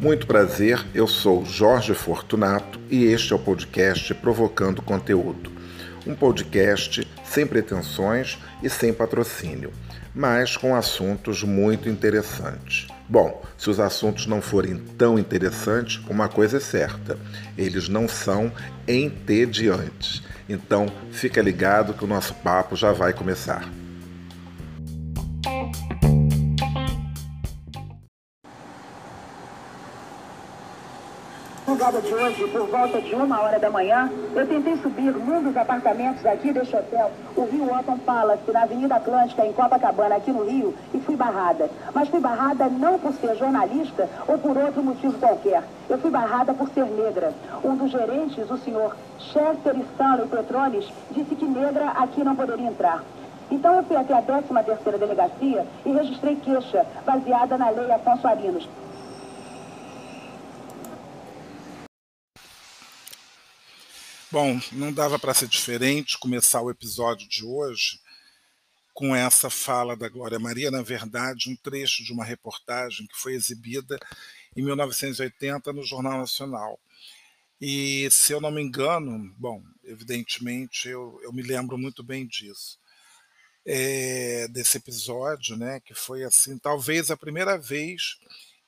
Muito prazer, eu sou Jorge Fortunato e este é o podcast Provocando Conteúdo. Um podcast sem pretensões e sem patrocínio, mas com assuntos muito interessantes. Bom, se os assuntos não forem tão interessantes, uma coisa é certa: eles não são entediantes. Então, fica ligado que o nosso papo já vai começar. Hoje, por volta de uma hora da manhã, eu tentei subir num dos apartamentos aqui deste hotel, o Rio Otton Palace, na Avenida Atlântica, em Copacabana, aqui no Rio, e fui barrada. Mas fui barrada não por ser jornalista ou por outro motivo qualquer. Eu fui barrada por ser negra. Um dos gerentes, o senhor Chester Stanley Petrones, disse que negra aqui não poderia entrar. Então eu fui até a 13ª Delegacia e registrei queixa, baseada na Lei Afonso Arinos. Bom, não dava para ser diferente começar o episódio de hoje com essa fala da Glória Maria, na verdade, um trecho de uma reportagem que foi exibida em 1980 no Jornal Nacional. E, se eu não me engano, bom, evidentemente eu, eu me lembro muito bem disso, é, desse episódio, né, que foi assim, talvez a primeira vez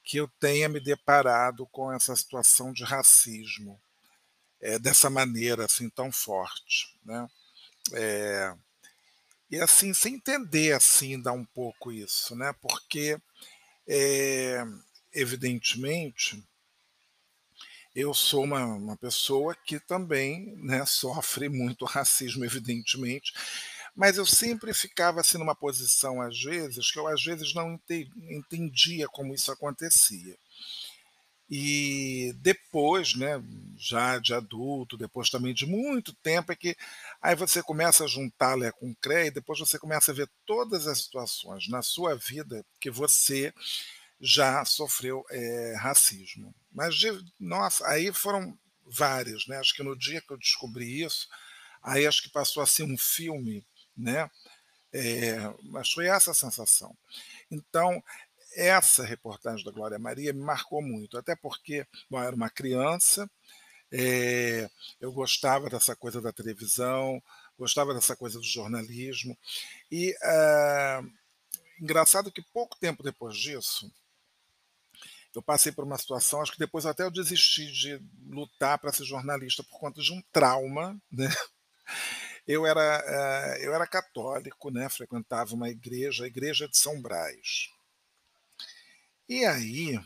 que eu tenha me deparado com essa situação de racismo é, dessa maneira assim tão forte, né? É, e assim sem entender assim dá um pouco isso, né? Porque é, evidentemente eu sou uma, uma pessoa que também né, sofre muito racismo, evidentemente, mas eu sempre ficava assim numa posição às vezes que eu às vezes não entendia como isso acontecia. E depois, né, já de adulto, depois também de muito tempo, é que aí você começa a juntar Lé com Cré e depois você começa a ver todas as situações na sua vida que você já sofreu é, racismo. Mas, de, nossa, aí foram várias, né? Acho que no dia que eu descobri isso, aí acho que passou a ser um filme, né? É, mas foi essa a sensação. Então, essa reportagem da Glória Maria me marcou muito, até porque bom, eu era uma criança, é, eu gostava dessa coisa da televisão, gostava dessa coisa do jornalismo, e é, engraçado que pouco tempo depois disso, eu passei por uma situação, acho que depois até eu desisti de lutar para ser jornalista por conta de um trauma, né? Eu era, eh, eu era católico, né? frequentava uma igreja, a igreja de São Brás. E aí,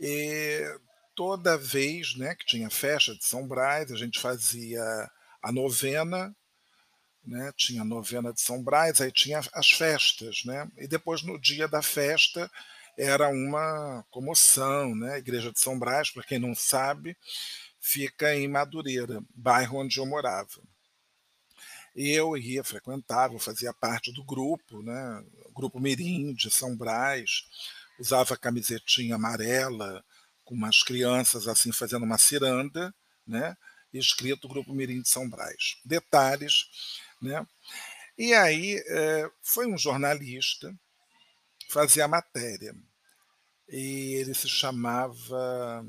eh, toda vez né, que tinha festa de São Brás, a gente fazia a novena, né, tinha a novena de São Brás, aí tinha as festas, né, e depois no dia da festa era uma comoção, né, a igreja de São Brás, para quem não sabe, fica em Madureira, bairro onde eu morava. Eu ia, frequentava, fazia parte do grupo, né, grupo Mirim de São Brás, usava camisetinha amarela, com umas crianças assim fazendo uma ciranda, né? escrito Grupo Mirim de São Brás. Detalhes, né? E aí é, foi um jornalista fazer a matéria. E ele se chamava.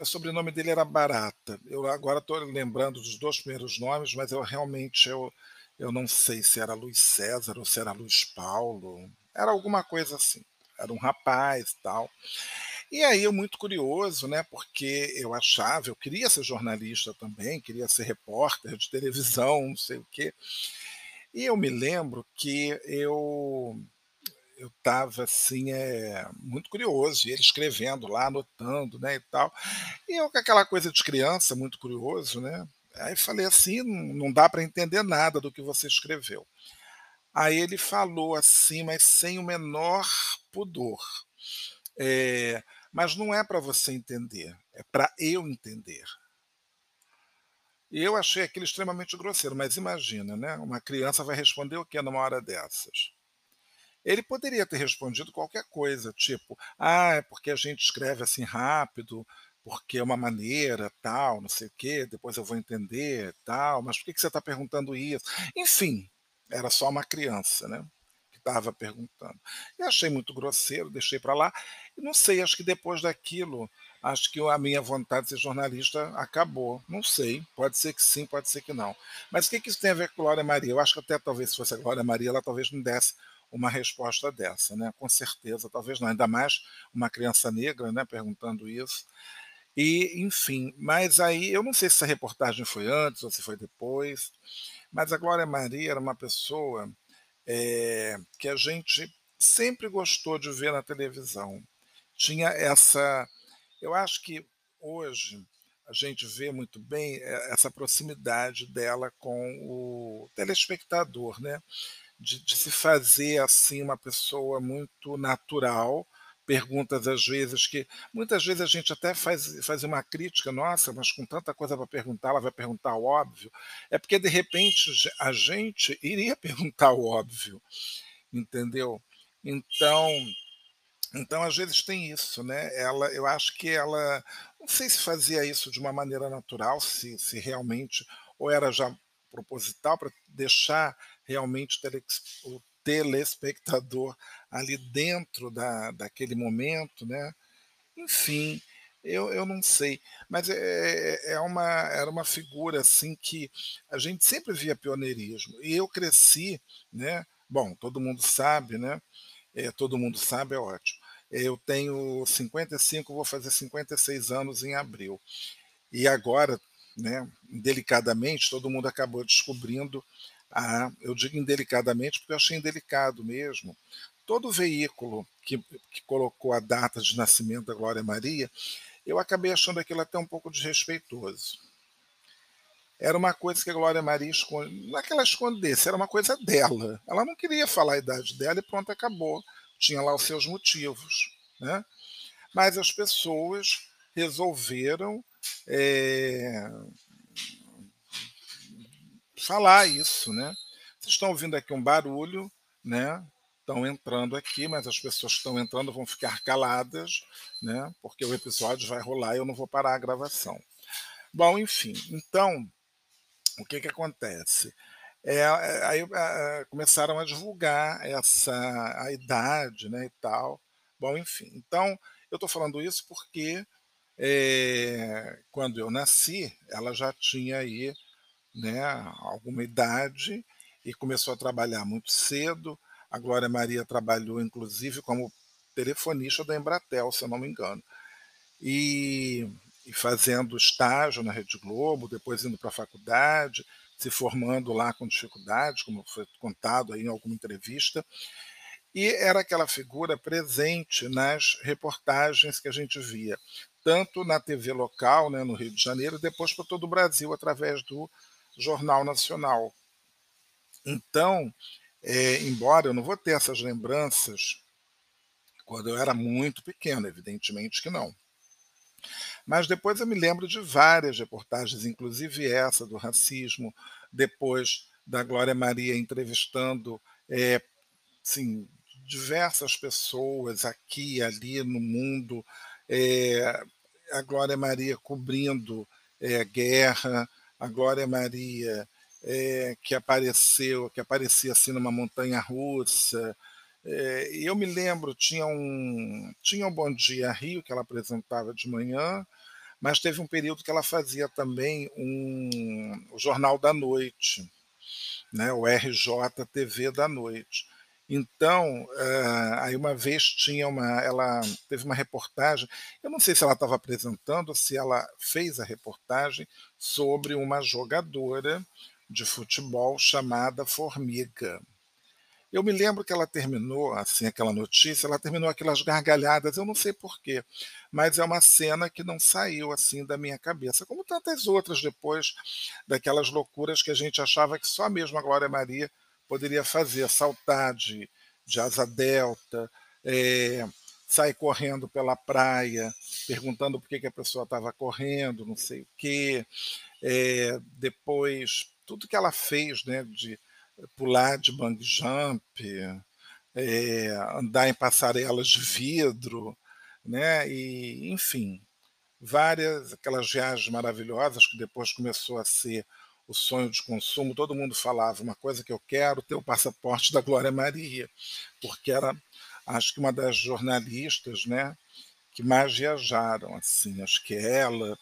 O sobrenome dele era Barata. Eu agora estou lembrando dos dois primeiros nomes, mas eu realmente eu, eu não sei se era Luiz César ou se era Luiz Paulo. Era alguma coisa assim. Era um rapaz tal. E aí eu muito curioso, né? Porque eu achava, eu queria ser jornalista também, queria ser repórter de televisão, não sei o quê. E eu me lembro que eu eu estava assim é, muito curioso e ele escrevendo lá anotando né e tal e eu com aquela coisa de criança muito curioso né Aí falei assim, não dá para entender nada do que você escreveu. Aí ele falou assim, mas sem o menor pudor. É, mas não é para você entender, é para eu entender. E eu achei aquilo extremamente grosseiro, mas imagina, né? Uma criança vai responder o que numa hora dessas? Ele poderia ter respondido qualquer coisa, tipo, ah, é porque a gente escreve assim rápido, porque é uma maneira, tal, não sei o quê, depois eu vou entender, tal, mas por que, que você está perguntando isso? Enfim, era só uma criança, né? estava perguntando. E achei muito grosseiro, deixei para lá. E não sei, acho que depois daquilo, acho que a minha vontade de ser jornalista acabou. Não sei, pode ser que sim, pode ser que não. Mas o que, que isso tem a ver com Glória Maria? Eu acho que até talvez se fosse a Glória Maria, ela talvez não desse uma resposta dessa, né? Com certeza, talvez não, ainda mais uma criança negra, né, perguntando isso. E, enfim, mas aí eu não sei se essa reportagem foi antes ou se foi depois, mas a Glória Maria era uma pessoa é, que a gente sempre gostou de ver na televisão. Tinha essa. Eu acho que hoje a gente vê muito bem eh, essa proximidade dela com o telespectador, né? De, de se fazer assim uma pessoa muito natural, perguntas às vezes que muitas vezes a gente até faz, faz uma crítica, nossa, mas com tanta coisa para perguntar, ela vai perguntar o óbvio. É porque de repente a gente iria perguntar o óbvio, entendeu? Então, então às vezes tem isso, né? Ela, eu acho que ela, não sei se fazia isso de uma maneira natural, se, se realmente ou era já proposital para deixar realmente o telespectador ali dentro da, daquele momento, né? Enfim, eu, eu não sei, mas é, é, é uma, era uma figura assim que a gente sempre via pioneirismo e eu cresci, né? Bom, todo mundo sabe, né? É, todo mundo sabe é ótimo. Eu tenho 55, vou fazer 56 anos em abril. E agora, né, delicadamente, todo mundo acabou descobrindo ah, eu digo indelicadamente porque eu achei indelicado mesmo. Todo veículo que, que colocou a data de nascimento da Glória Maria, eu acabei achando aquilo até um pouco desrespeitoso. Era uma coisa que a Glória Maria esconde, não é que ela escondesse, era uma coisa dela. Ela não queria falar a idade dela e pronto, acabou. Tinha lá os seus motivos. Né? Mas as pessoas resolveram é, falar isso, né? Vocês estão ouvindo aqui um barulho, né? Estão entrando aqui, mas as pessoas que estão entrando vão ficar caladas, né? Porque o episódio vai rolar e eu não vou parar a gravação. Bom, enfim, então o que que acontece? É, é aí é, começaram a divulgar essa a idade, né, e tal. Bom, enfim, então eu estou falando isso porque é, quando eu nasci, ela já tinha aí né, alguma idade e começou a trabalhar muito cedo. A Glória Maria trabalhou, inclusive, como telefonista da Embratel, se eu não me engano. E, e fazendo estágio na Rede Globo, depois indo para a faculdade, se formando lá com dificuldades, como foi contado aí em alguma entrevista. E era aquela figura presente nas reportagens que a gente via, tanto na TV local, né, no Rio de Janeiro, depois para todo o Brasil, através do Jornal Nacional. Então, é, embora eu não vou ter essas lembranças quando eu era muito pequeno, evidentemente que não. Mas depois eu me lembro de várias reportagens, inclusive essa do racismo, depois da Glória Maria entrevistando é, assim, diversas pessoas aqui e ali no mundo, é, a Glória Maria cobrindo é, guerra, a Glória Maria, é, que apareceu, que aparecia assim numa montanha russa. É, eu me lembro, tinha um, tinha um Bom Dia Rio que ela apresentava de manhã, mas teve um período que ela fazia também um, o Jornal da Noite, né, o RJTV da Noite. Então, uh, aí uma vez tinha uma, ela teve uma reportagem, eu não sei se ela estava apresentando se ela fez a reportagem sobre uma jogadora de futebol chamada Formiga. Eu me lembro que ela terminou, assim, aquela notícia, ela terminou aquelas gargalhadas, eu não sei porquê, mas é uma cena que não saiu assim da minha cabeça, como tantas outras depois daquelas loucuras que a gente achava que só mesmo a Glória Maria poderia fazer, saltar de, de asa delta, é, sair correndo pela praia, perguntando por que, que a pessoa estava correndo, não sei o quê. É, depois, tudo que ela fez, né, de pular de bang jump, é, andar em passarelas de vidro, né, e, enfim, várias aquelas viagens maravilhosas que depois começou a ser o sonho de consumo, todo mundo falava uma coisa que eu quero ter o passaporte da Glória Maria, porque era, acho que uma das jornalistas, né, que mais viajaram, assim, acho que ela,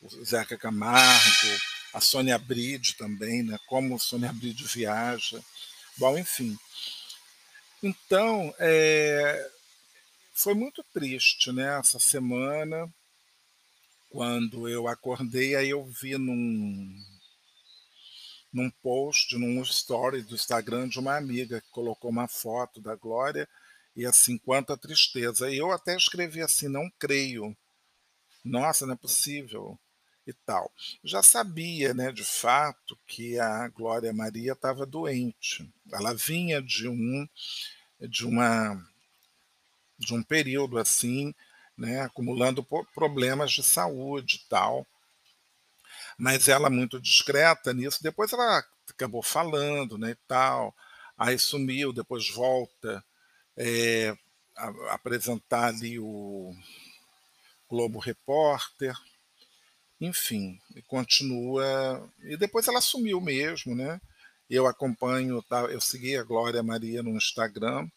o Zeca Camargo, a Sônia Bride também, né, como a Sônia Bride viaja, bom, enfim. Então, é, foi muito triste, né, essa semana, quando eu acordei, aí eu vi num, num post, num story do Instagram de uma amiga que colocou uma foto da Glória e assim, quanta tristeza. E eu até escrevi assim, não creio. Nossa, não é possível. E tal. Já sabia, né, de fato, que a Glória Maria estava doente. Ela vinha de um de uma de um período assim, né, acumulando problemas de saúde e tal mas ela muito discreta nisso. Depois ela acabou falando, né, e tal. Aí sumiu, depois volta é, a, apresentar ali o Globo Repórter, enfim, continua. E depois ela sumiu mesmo, né? Eu acompanho, tá, eu segui a Glória Maria no Instagram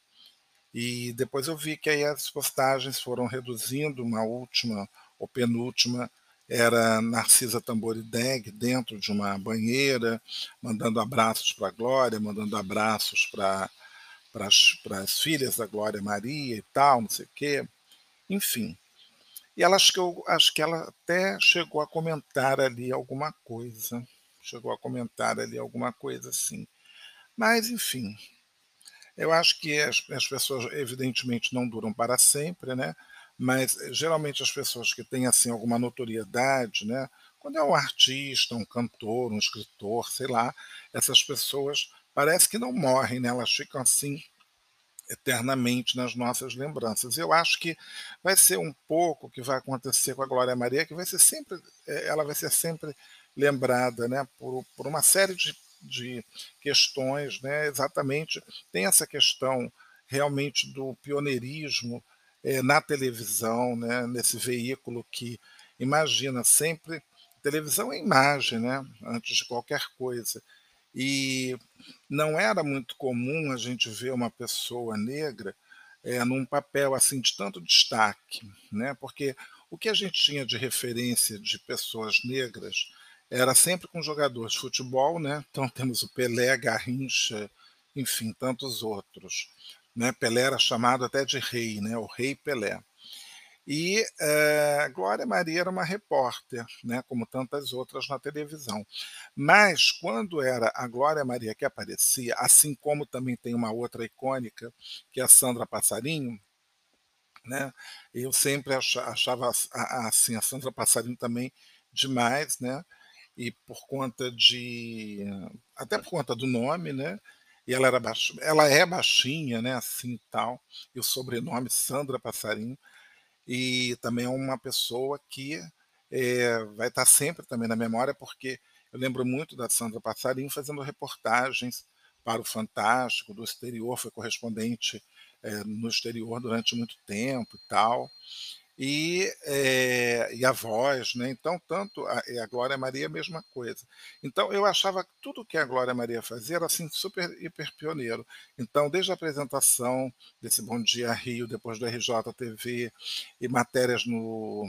e depois eu vi que aí as postagens foram reduzindo, uma última ou penúltima era Narcisa Tamborideg dentro de uma banheira, mandando abraços para a Glória, mandando abraços para as filhas da Glória Maria e tal, não sei o quê. Enfim. E ela acho que, eu, acho que ela até chegou a comentar ali alguma coisa. Chegou a comentar ali alguma coisa assim. Mas, enfim, eu acho que as, as pessoas, evidentemente, não duram para sempre, né? Mas eh, geralmente as pessoas que têm assim alguma notoriedade, né, quando é um artista, um cantor, um escritor, sei lá, essas pessoas parece que não morrem, né, elas ficam assim eternamente nas nossas lembranças. Eu acho que vai ser um pouco o que vai acontecer com a Glória Maria, que vai ser sempre, eh, ela vai ser sempre lembrada, né, por, por uma série de, de questões, né, exatamente tem essa questão realmente do pioneirismo é, na televisão, né, nesse veículo que imagina sempre televisão é imagem, né, antes de qualquer coisa. E não era muito comum a gente ver uma pessoa negra é, num papel assim de tanto destaque, né? Porque o que a gente tinha de referência de pessoas negras era sempre com jogadores de futebol, né? Então temos o Pelé, Garrincha, enfim, tantos outros. Né? Pelé era chamado até de rei, né? o rei Pelé. E é, Glória Maria era uma repórter, né, como tantas outras na televisão. Mas quando era a Glória Maria que aparecia, assim como também tem uma outra icônica, que é a Sandra Passarinho, né, eu sempre achava assim, a Sandra Passarinho também demais, né, e por conta de. até por conta do nome, né, e ela, era baix... ela é baixinha, né, assim tal, e o sobrenome Sandra Passarinho, e também é uma pessoa que é, vai estar sempre também na memória, porque eu lembro muito da Sandra Passarinho fazendo reportagens para o Fantástico, do exterior, foi correspondente é, no exterior durante muito tempo e tal e, é, e a voz, né? Então, tanto a, a Glória Maria, a mesma coisa. Então, eu achava que tudo que a Glória Maria fazia era assim super hiper pioneiro. Então, desde a apresentação desse Bom Dia Rio, depois do RJTV e matérias no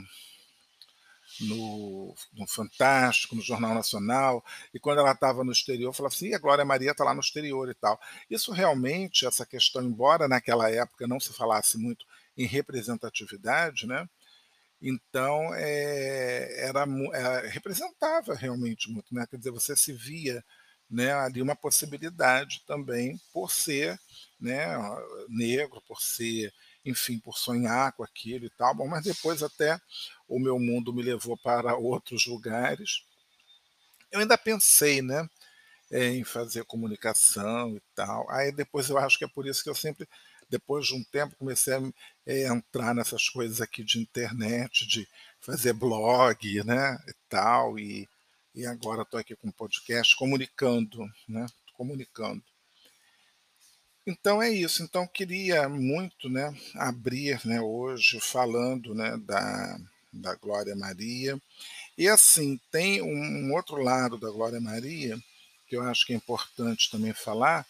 no, no, Fantástico, no Jornal Nacional, e quando ela estava no exterior, falava assim, a Glória Maria está lá no exterior e tal. Isso realmente, essa questão, embora naquela época não se falasse muito em representatividade, né? Então é, era, é, representava realmente muito, né? Quer dizer, você se via né, ali uma possibilidade também por ser né, negro, por ser, enfim, por sonhar com aquilo e tal. Bom, mas depois até o meu mundo me levou para outros lugares. Eu ainda pensei, né, em fazer comunicação e tal. Aí depois eu acho que é por isso que eu sempre depois de um tempo, comecei a é, entrar nessas coisas aqui de internet, de fazer blog, né, e tal, e, e agora estou aqui com um podcast comunicando, né, comunicando. Então é isso. Então queria muito, né, abrir, né, hoje falando, né, da, da Glória Maria E assim, tem um, um outro lado da Glória Maria, que eu acho que é importante também falar,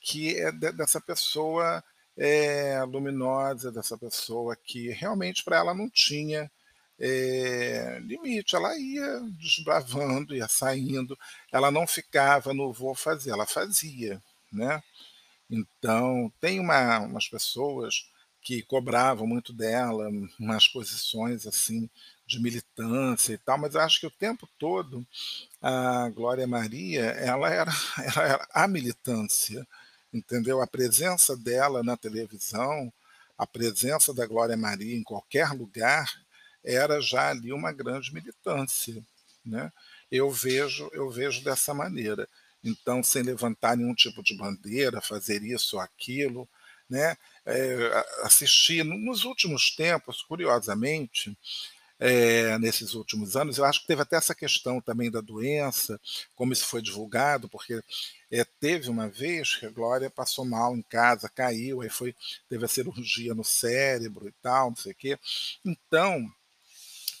que é de, dessa pessoa é, luminosa, dessa pessoa que realmente para ela não tinha é, limite, ela ia desbravando, ia saindo, ela não ficava no vou fazer, ela fazia, né? Então, tem uma, umas pessoas que cobravam muito dela, umas posições assim de militância e tal, mas acho que o tempo todo a Glória Maria, ela era, ela era a militância, entendeu? A presença dela na televisão, a presença da Glória Maria em qualquer lugar, era já ali uma grande militância, né? Eu vejo, eu vejo dessa maneira. Então, sem levantar nenhum tipo de bandeira, fazer isso ou aquilo, né? É, assistir nos últimos tempos, curiosamente, é, nesses últimos anos. Eu acho que teve até essa questão também da doença, como isso foi divulgado, porque é, teve uma vez que a Glória passou mal em casa, caiu, aí foi, teve a cirurgia no cérebro e tal, não sei o quê. Então,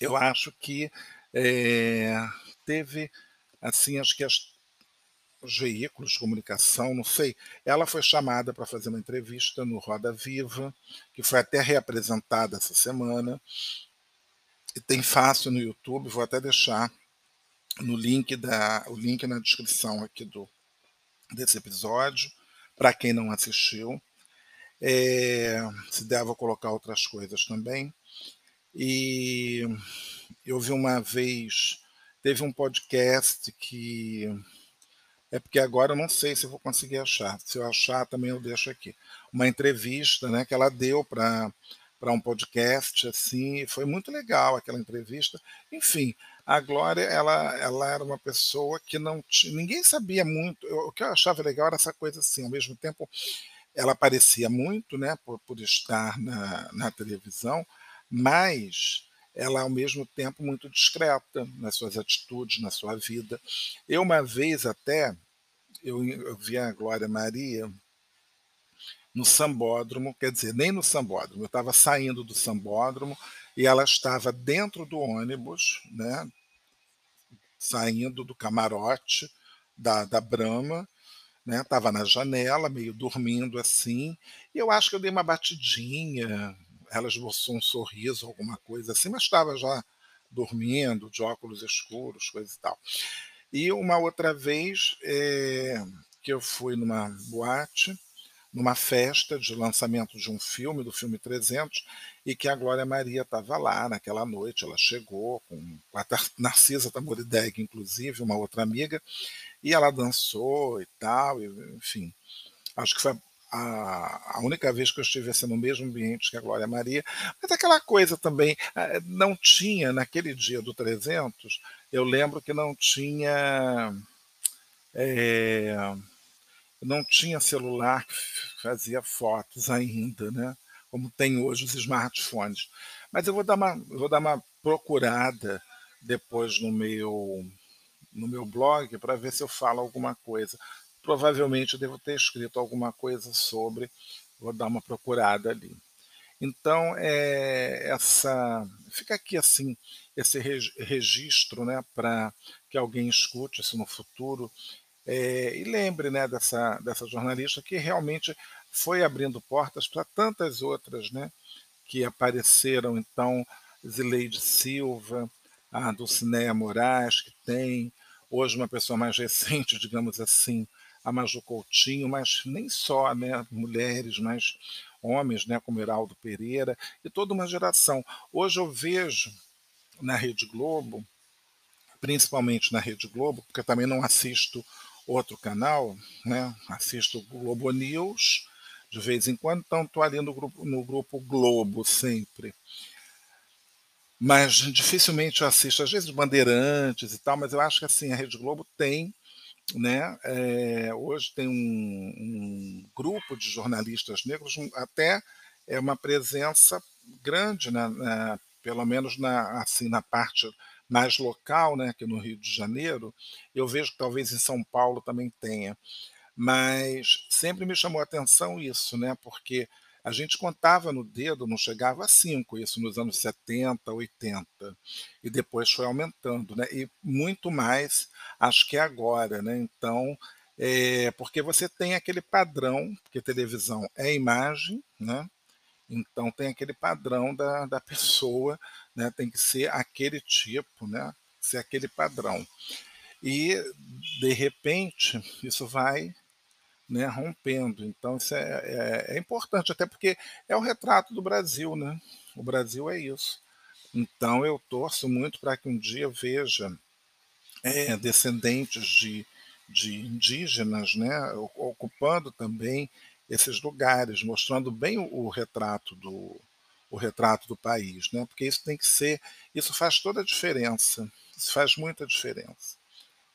eu acho que é, teve, assim, acho que as, os veículos de comunicação, não sei, ela foi chamada para fazer uma entrevista no Roda Viva, que foi até reapresentada essa semana, tem fácil no YouTube, vou até deixar no link da, o link na descrição aqui do, desse episódio, para quem não assistiu. É, se der, vou colocar outras coisas também. E eu vi uma vez, teve um podcast que. É porque agora eu não sei se vou conseguir achar. Se eu achar, também eu deixo aqui. Uma entrevista né, que ela deu para para um podcast assim, foi muito legal aquela entrevista. Enfim, a Glória, ela, ela era uma pessoa que não tinha, ninguém sabia muito. Eu, o que eu achava legal era essa coisa assim, ao mesmo tempo ela aparecia muito, né, por, por estar na, na televisão, mas ela ao mesmo tempo muito discreta nas suas atitudes, na sua vida. Eu uma vez até eu, eu vi a Glória Maria no sambódromo, quer dizer, nem no sambódromo, eu estava saindo do sambódromo e ela estava dentro do ônibus, né, saindo do camarote da, da Brahma, né, estava na janela, meio dormindo assim, e eu acho que eu dei uma batidinha, ela esboçou um sorriso, alguma coisa assim, mas estava já dormindo, de óculos escuros, coisa e tal. E uma outra vez é, que eu fui numa boate, numa festa de lançamento de um filme, do filme 300, e que a Glória Maria estava lá naquela noite. Ela chegou com a Narcisa Tamorideg, inclusive, uma outra amiga, e ela dançou e tal, e, enfim. Acho que foi a, a, única vez que eu estive assim, no mesmo ambiente que a Glória Maria. Mas aquela coisa também, eh, não tinha, naquele dia do 300, eu lembro que não tinha. É, não tinha celular que fazia fotos ainda, né? como tem hoje os smartphones. Mas eu vou dar uma, vou dar uma procurada depois no meu, no meu blog para ver se eu falo alguma coisa. Provavelmente eu devo ter escrito alguma coisa sobre, vou dar uma procurada ali. Então, é, essa fica aqui assim esse registro né, para que alguém escute isso no futuro é, e lembre né, dessa, dessa jornalista que realmente foi abrindo portas para tantas outras né, que apareceram. Então, Zileide Silva, a Dulcinéia Moraes, que tem hoje uma pessoa mais recente, digamos assim, a Maju Coutinho, mas nem só né, mulheres, mas homens, né, como Heraldo Pereira, e toda uma geração. Hoje eu vejo na Rede Globo, principalmente na Rede Globo, porque também não assisto outro canal, né? assisto Globo News de vez em quando, então estou ali no grupo, no grupo Globo sempre. Mas dificilmente eu assisto, às vezes Bandeirantes e tal, mas eu acho que assim, a Rede Globo tem, né? É, hoje tem um, um, grupo de jornalistas negros, até é uma presença grande, né, na, pelo menos na, assim, na parte mais local, né, aqui no Rio de Janeiro, eu vejo que talvez em São Paulo também tenha, mas sempre me chamou a atenção isso, né, porque a gente contava no dedo, não chegava a cinco, isso nos anos 70, 80, e depois foi aumentando, né? E muito mais, acho que agora, né? Então, é, porque você tem aquele padrão, porque televisão é imagem, né? Então tem aquele padrão da, da pessoa, né? Tem que ser aquele tipo, né? Ser aquele padrão. E de repente isso vai né, rompendo. Então isso é, é, é, importante, até porque é o retrato do Brasil, né? O Brasil é isso. Então eu torço muito para que um dia veja é, descendentes de, de indígenas, né, ocupando também esses lugares, mostrando bem o, o retrato do o retrato do país, né? Porque isso tem que ser, isso faz toda a diferença, isso faz muita diferença.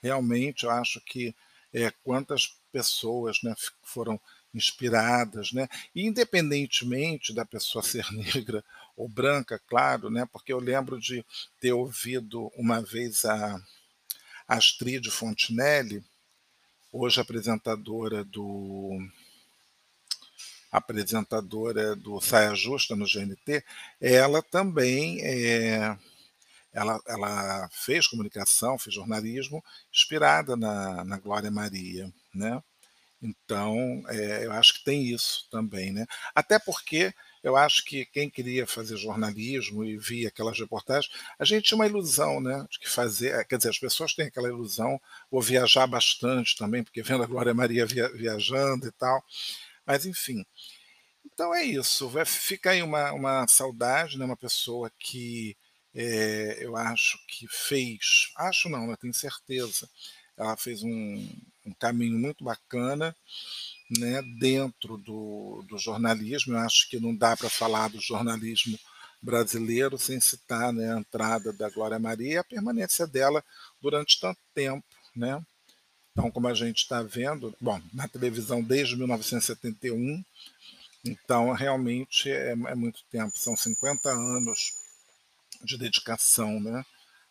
Realmente, eu acho que é, quantas pessoas né, foram inspiradas, né? E independentemente da pessoa ser negra ou branca, claro, né? Porque eu lembro de ter ouvido uma vez a Astrid Fontinelli, hoje apresentadora do apresentadora do Saia Justa no GNT, ela também é, ela, ela fez comunicação, fez jornalismo, inspirada na, na Glória Maria, né? Então, é, eu acho que tem isso também, né? Até porque eu acho que quem queria fazer jornalismo e via aquelas reportagens, a gente tinha uma ilusão, né, de que fazer, quer dizer, as pessoas têm aquela ilusão, ou viajar bastante também, porque vendo a Glória Maria via, viajando e tal, mas enfim. Então é isso, vai, fica aí uma, uma saudade, né, uma pessoa que é, eu acho que fez, acho não, eu tenho certeza, ela fez um, um caminho muito bacana né, dentro do, do jornalismo. Eu acho que não dá para falar do jornalismo brasileiro sem citar né, a entrada da Glória Maria e a permanência dela durante tanto tempo. Né? Então, como a gente está vendo, bom, na televisão desde 1971, então realmente é, é muito tempo, são 50 anos de dedicação né,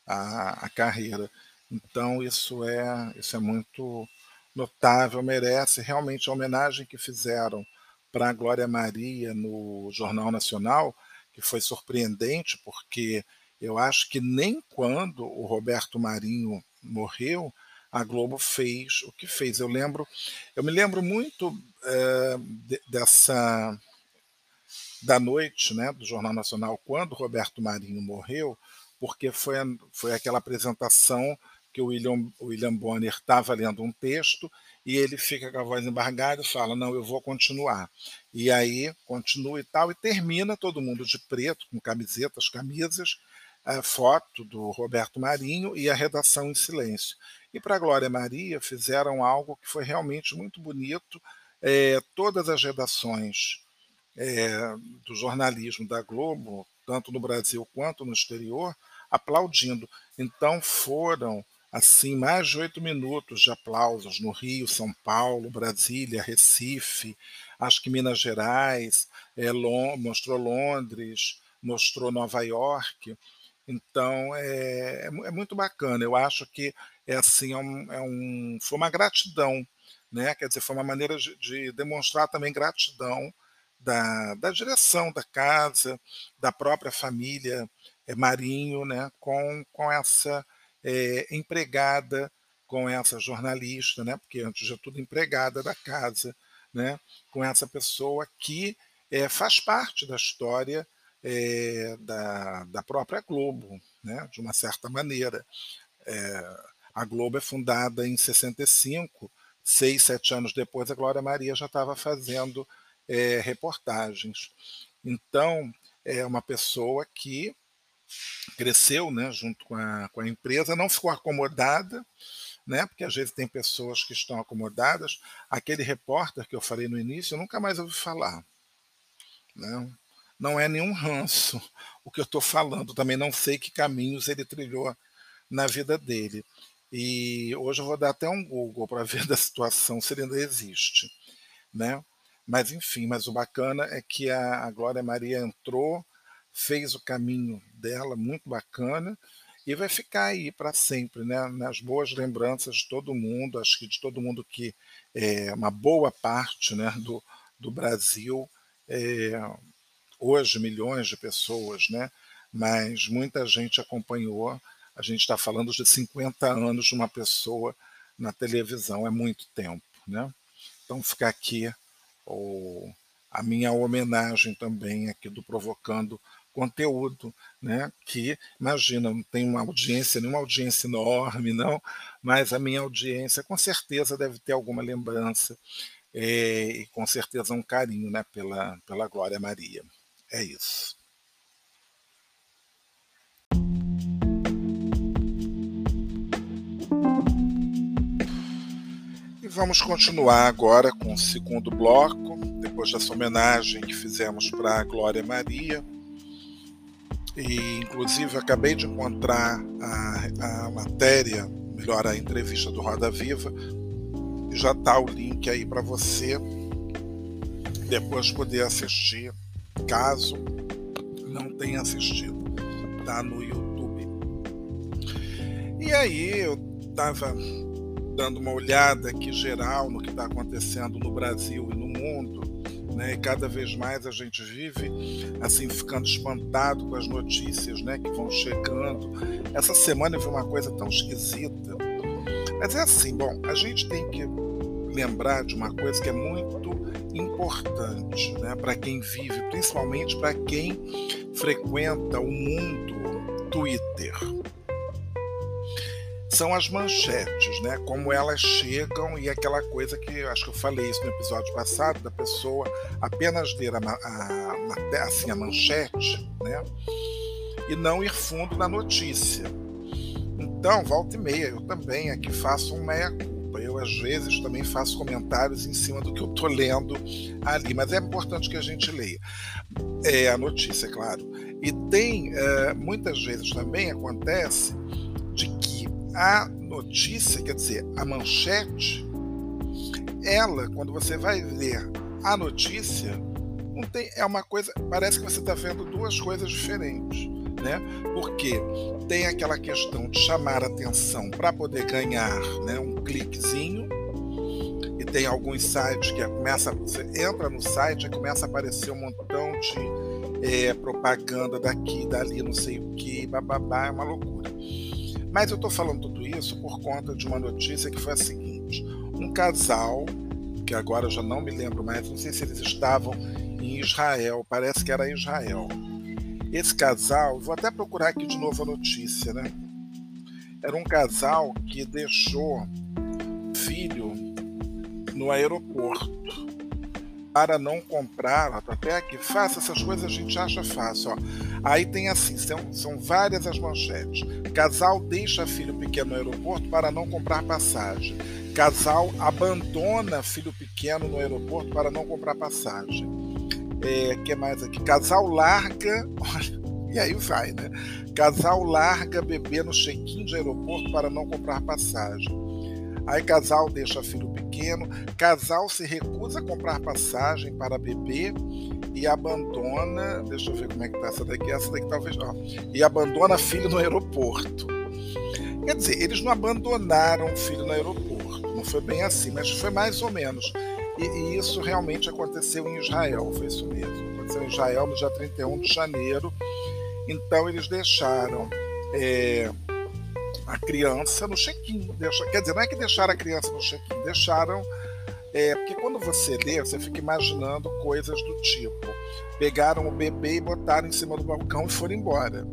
à, à carreira. Então isso é, isso é muito notável, merece realmente a homenagem que fizeram para a Glória Maria no Jornal Nacional, que foi surpreendente, porque eu acho que nem quando o Roberto Marinho morreu, a Globo fez o que fez. Eu lembro, eu me lembro muito é, de, dessa da noite, né, do Jornal Nacional, quando Roberto Marinho morreu, porque foi, foi aquela apresentação que o William, William Bonner estava lendo um texto e ele fica com a voz embargada e fala: Não, eu vou continuar. E aí continua e tal, e termina todo mundo de preto, com camisetas, camisas, a foto do Roberto Marinho e a redação em silêncio. E para Glória Maria fizeram algo que foi realmente muito bonito. É, todas as redações é, do jornalismo da Globo, tanto no Brasil quanto no exterior, aplaudindo. Então foram assim mais de oito minutos de aplausos no Rio, São Paulo, Brasília, Recife, acho que Minas Gerais, é, mostrou Londres, mostrou Nova York. Então é, é, é, muito bacana. Eu acho que é assim, é um, é um, foi uma gratidão, né? Quer dizer, foi uma maneira de, de demonstrar também gratidão da, da direção da casa, da própria família é, Marinho, né, com, com essa é, empregada, com essa jornalista, né, porque antes de tudo empregada da casa, né, com essa pessoa que é, faz parte da história é, da, da própria Globo, né, de uma certa maneira. É, a Globo é fundada em 65, seis, sete anos depois, a Glória Maria já estava fazendo é, reportagens. Então, é uma pessoa que cresceu né, junto com a, com a empresa, não ficou acomodada, né, porque às vezes tem pessoas que estão acomodadas. Aquele repórter que eu falei no início, eu nunca mais ouvi falar. Né? Não é nenhum ranço o que eu estou falando, também não sei que caminhos ele trilhou na vida dele. E hoje eu vou dar até um Google para ver da situação se ele ainda existe. Né? Mas enfim, mas o bacana é que a, a Glória Maria entrou, fez o caminho dela muito bacana e vai ficar aí para sempre, né? nas boas lembranças de todo mundo, acho que de todo mundo que é uma boa parte né, do, do Brasil é, hoje milhões de pessoas, né? mas muita gente acompanhou. A gente está falando de 50 anos de uma pessoa na televisão, é muito tempo. Né? Então fica aqui o, a minha homenagem também aqui do Provocando Conteúdo, né? que, imagina, não tem uma audiência, nenhuma audiência enorme, não, mas a minha audiência com certeza deve ter alguma lembrança é, e com certeza um carinho né? pela, pela Glória Maria. É isso. E vamos continuar agora com o segundo bloco, depois dessa homenagem que fizemos para a Glória Maria. E, inclusive, acabei de encontrar a, a matéria, melhor, a entrevista do Roda Viva, já está o link aí para você depois poder assistir caso não tenha assistido, tá no YouTube. E aí eu estava dando uma olhada aqui geral no que está acontecendo no Brasil e no mundo, né? E cada vez mais a gente vive assim ficando espantado com as notícias, né, que vão chegando. Essa semana eu vi uma coisa tão esquisita. Mas é assim, bom, a gente tem que lembrar de uma coisa que é muito importante né, para quem vive, principalmente para quem frequenta o mundo Twitter. São as manchetes, né? Como elas chegam e aquela coisa que acho que eu falei isso no episódio passado, da pessoa apenas ler a, a, a, assim, a manchete, né? E não ir fundo na notícia. Então, volta e meia, eu também aqui faço um meia eu, às vezes, também faço comentários em cima do que eu estou lendo ali, mas é importante que a gente leia. É a notícia, é claro. E tem, é, muitas vezes também acontece de que a notícia, quer dizer, a manchete, ela, quando você vai ler a notícia, tem, é uma coisa, parece que você está vendo duas coisas diferentes né? Porque tem aquela questão de chamar atenção para poder ganhar, né, um cliquezinho. E tem alguns sites que começa, você entra no site e começa a aparecer um montão de é, propaganda daqui, dali, não sei o que, bababá, é uma loucura. Mas eu estou falando tudo isso por conta de uma notícia que foi a seguinte: um casal, que agora eu já não me lembro mais, não sei se eles estavam em Israel, parece que era Israel esse casal, vou até procurar aqui de novo a notícia, né? Era um casal que deixou filho no aeroporto para não comprar, tá até aqui, faça essas coisas a gente acha fácil. Ó. Aí tem assim, são, são várias as manchetes. Casal deixa filho pequeno no aeroporto para não comprar passagem. Casal abandona filho pequeno no aeroporto para não comprar passagem. É, que mais aqui? Casal larga. Olha, e aí vai, né? Casal larga bebê no check-in de aeroporto para não comprar passagem. Aí casal deixa filho pequeno, casal se recusa a comprar passagem para bebê e abandona, deixa eu ver como é que tá essa daqui, essa daqui talvez, ó, e abandona filho no aeroporto. Quer dizer, eles não abandonaram filho no aeroporto, não foi bem assim, mas foi mais ou menos. E, e, isso realmente aconteceu em Israel, foi isso mesmo. Aconteceu em Israel no dia 31 de janeiro. Então eles deixaram é, a criança no check-in. Quer dizer, não é que deixaram a criança no check-in, deixaram. É, porque quando você lê, você fica imaginando coisas do tipo: pegaram o bebê e botaram em cima do balcão e foram embora.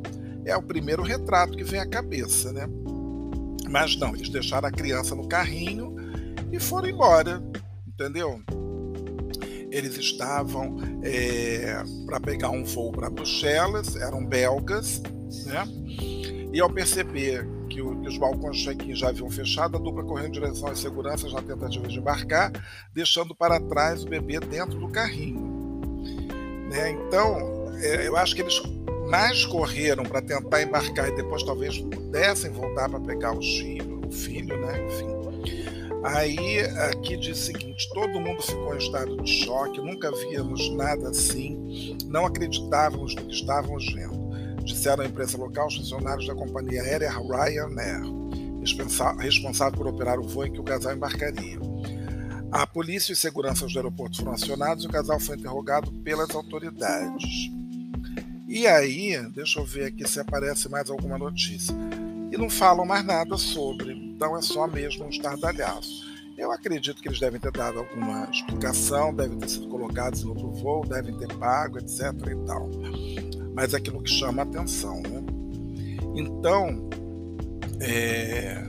É o primeiro retrato que vem à cabeça, né? Mas não, eles deixaram a criança no carrinho e foram embora entendeu? Eles estavam é, para pegar um voo para Bruxelas, eram belgas, né? E ao perceber que, o, que os balcões check-in já haviam fechado, a dupla correu em direção às seguranças na tentativa de embarcar, deixando para trás o bebê dentro do carrinho. Né? Então, é, eu acho que eles mais correram para tentar embarcar e depois talvez pudessem voltar para pegar o filho, o filho, né? Enfim, Aí aqui diz o seguinte: todo mundo ficou em estado de choque, nunca víamos nada assim, não acreditávamos no que estávamos vendo, disseram a imprensa local os funcionários da companhia aérea Ryanair, responsável por operar o voo em que o casal embarcaria. A polícia e seguranças do aeroporto foram acionados e o casal foi interrogado pelas autoridades. E aí, deixa eu ver aqui se aparece mais alguma notícia. E não falam mais nada sobre, então é só mesmo um estardalhaço. Eu acredito que eles devem ter dado alguma explicação, devem ter sido colocados em outro voo, devem ter pago, etc. e tal. Mas é aquilo que chama a atenção, né? Então, é,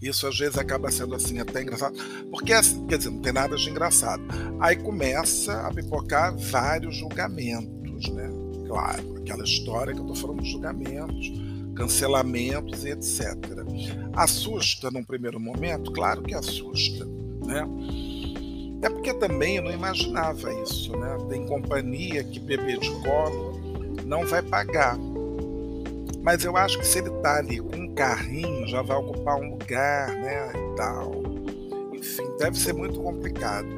isso às vezes acaba sendo assim até engraçado, porque assim, quer dizer, não tem nada de engraçado. Aí começa a pipocar vários julgamentos, né? Claro, aquela história que eu estou falando de julgamentos, cancelamentos e etc. Assusta num primeiro momento? Claro que assusta, né? É porque também eu não imaginava isso, né? Tem companhia que bebê de colo não vai pagar. Mas eu acho que se ele tá ali com um carrinho, já vai ocupar um lugar, né? E tal. Enfim, deve ser muito complicado.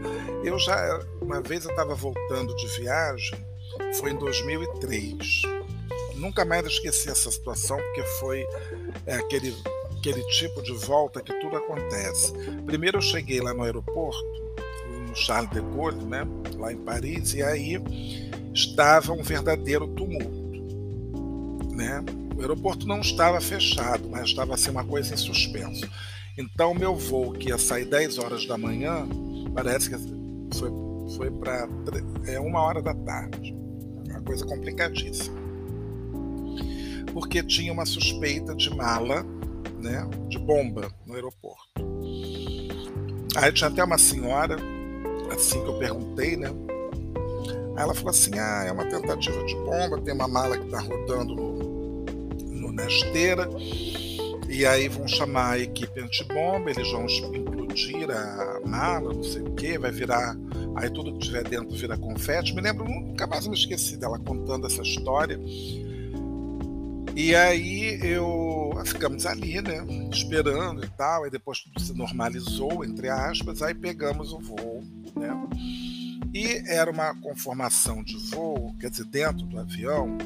Eu já, uma vez eu estava voltando de viagem, foi em 2003 nunca mais esqueci essa situação, porque foi é, aquele, aquele tipo de volta que tudo acontece. Primeiro eu cheguei lá no aeroporto, no Charles de Gaulle, né, lá em Paris, e aí estava um verdadeiro tumulto. Né? O aeroporto não estava fechado, mas estava assim uma coisa em suspenso. Então meu voo, que ia sair 10 horas da manhã, parece que foi, foi para é, uma hora da tarde. Uma coisa complicadíssima porque tinha uma suspeita de mala, né, de bomba no aeroporto. Aí tinha até uma senhora, assim que eu perguntei, né? Aí ela falou assim: ah, é uma tentativa de bomba, tem uma mala que está rodando no, no, na esteira, e aí vão chamar a equipe antibomba, eles vão implodir a mala, não sei o que, vai virar. Aí tudo que tiver dentro vira confete. Me lembro, nunca mais me esqueci dela contando essa história. E aí eu ficamos ali, né? Esperando e tal. Aí depois tudo se normalizou, entre aspas, aí pegamos o voo, né? E era uma conformação de voo, quer dizer, dentro do avião,